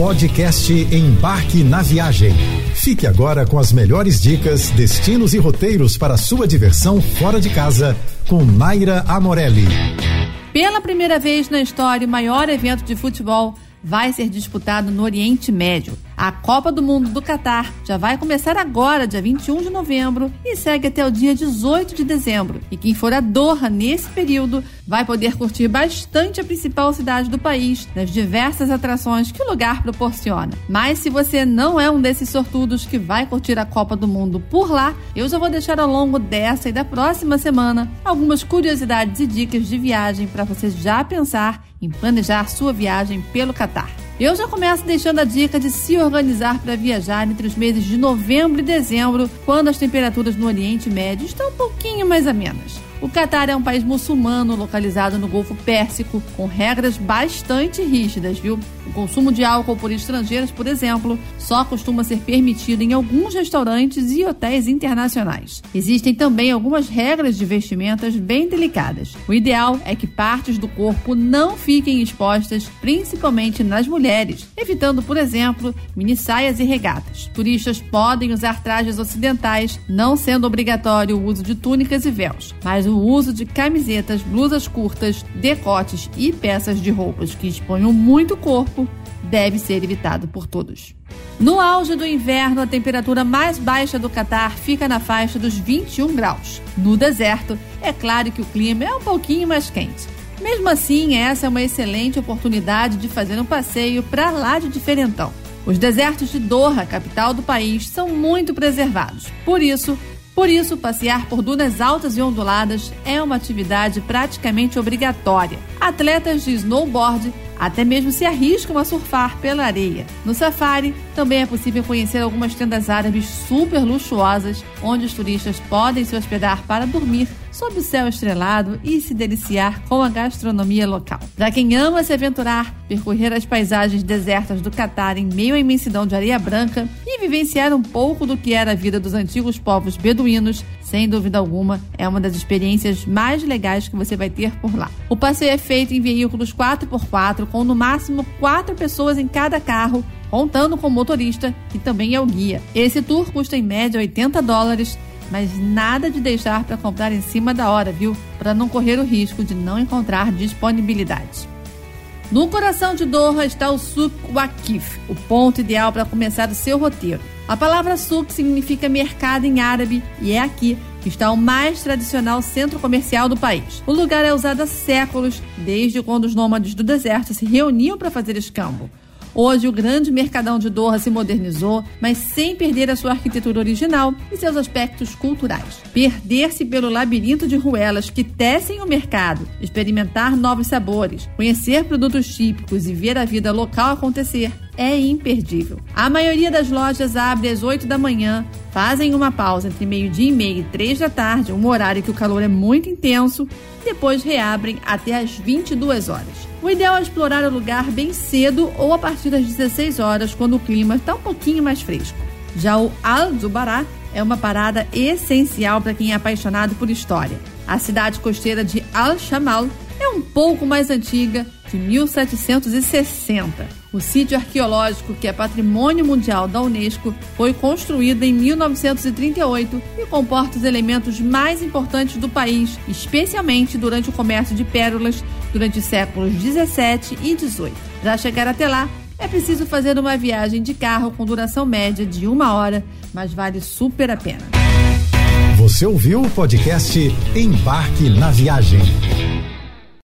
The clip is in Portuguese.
Podcast Embarque na Viagem. Fique agora com as melhores dicas, destinos e roteiros para sua diversão fora de casa com Naira Amorelli. Pela primeira vez na história, o maior evento de futebol vai ser disputado no Oriente Médio. A Copa do Mundo do Catar já vai começar agora, dia 21 de novembro, e segue até o dia 18 de dezembro. E quem for a Doha nesse período vai poder curtir bastante a principal cidade do país, nas diversas atrações que o lugar proporciona. Mas se você não é um desses sortudos que vai curtir a Copa do Mundo por lá, eu já vou deixar ao longo dessa e da próxima semana algumas curiosidades e dicas de viagem para você já pensar em planejar sua viagem pelo Catar. Eu já começo deixando a dica de se organizar para viajar entre os meses de novembro e dezembro, quando as temperaturas no Oriente Médio estão um pouquinho mais amenas. O Catar é um país muçulmano localizado no Golfo Pérsico, com regras bastante rígidas, viu? O consumo de álcool por estrangeiros, por exemplo, só costuma ser permitido em alguns restaurantes e hotéis internacionais. Existem também algumas regras de vestimentas bem delicadas. O ideal é que partes do corpo não fiquem expostas, principalmente nas mulheres, evitando, por exemplo, mini saias e regatas. Turistas podem usar trajes ocidentais, não sendo obrigatório o uso de túnicas e véus, mas o uso de camisetas, blusas curtas, decotes e peças de roupas que exponham muito o corpo deve ser evitado por todos. No auge do inverno, a temperatura mais baixa do Catar fica na faixa dos 21 graus. No deserto, é claro que o clima é um pouquinho mais quente. Mesmo assim, essa é uma excelente oportunidade de fazer um passeio para lá de diferentão. Os desertos de Doha, capital do país, são muito preservados. Por isso, por isso, passear por dunas altas e onduladas é uma atividade praticamente obrigatória. Atletas de snowboard até mesmo se arriscam a surfar pela areia. No safari, também é possível conhecer algumas tendas árabes super luxuosas, onde os turistas podem se hospedar para dormir sob o céu estrelado e se deliciar com a gastronomia local. Para quem ama se aventurar, percorrer as paisagens desertas do Catar em meio à imensidão de areia branca e vivenciar um pouco do que era a vida dos antigos povos beduínos, sem dúvida alguma, é uma das experiências mais legais que você vai ter por lá. O passeio é feito em veículos 4x4, com no máximo quatro pessoas em cada carro, contando com o motorista, que também é o guia. Esse tour custa em média 80 dólares mas nada de deixar para comprar em cima da hora, viu? Para não correr o risco de não encontrar disponibilidade. No coração de Doha está o Souk Waqif, o ponto ideal para começar o seu roteiro. A palavra souk significa mercado em árabe e é aqui que está o mais tradicional centro comercial do país. O lugar é usado há séculos, desde quando os nômades do deserto se reuniam para fazer escambo. Hoje, o grande mercadão de Doha se modernizou, mas sem perder a sua arquitetura original e seus aspectos culturais. Perder-se pelo labirinto de ruelas que tecem o mercado, experimentar novos sabores, conhecer produtos típicos e ver a vida local acontecer é imperdível. A maioria das lojas abre às 8 da manhã, fazem uma pausa entre meio-dia e meio e 3 da tarde, um horário que o calor é muito intenso, e depois reabrem até às 22 horas. O ideal é explorar o lugar bem cedo ou a partir das 16 horas, quando o clima está um pouquinho mais fresco. Já o Al-Zubará é uma parada essencial para quem é apaixonado por história. A cidade costeira de Al-Shamal é um pouco mais antiga, de 1760. O sítio arqueológico, que é patrimônio mundial da Unesco, foi construído em 1938 e comporta os elementos mais importantes do país, especialmente durante o comércio de pérolas durante os séculos 17 e 18. Para chegar até lá, é preciso fazer uma viagem de carro com duração média de uma hora, mas vale super a pena. Você ouviu o podcast Embarque na Viagem.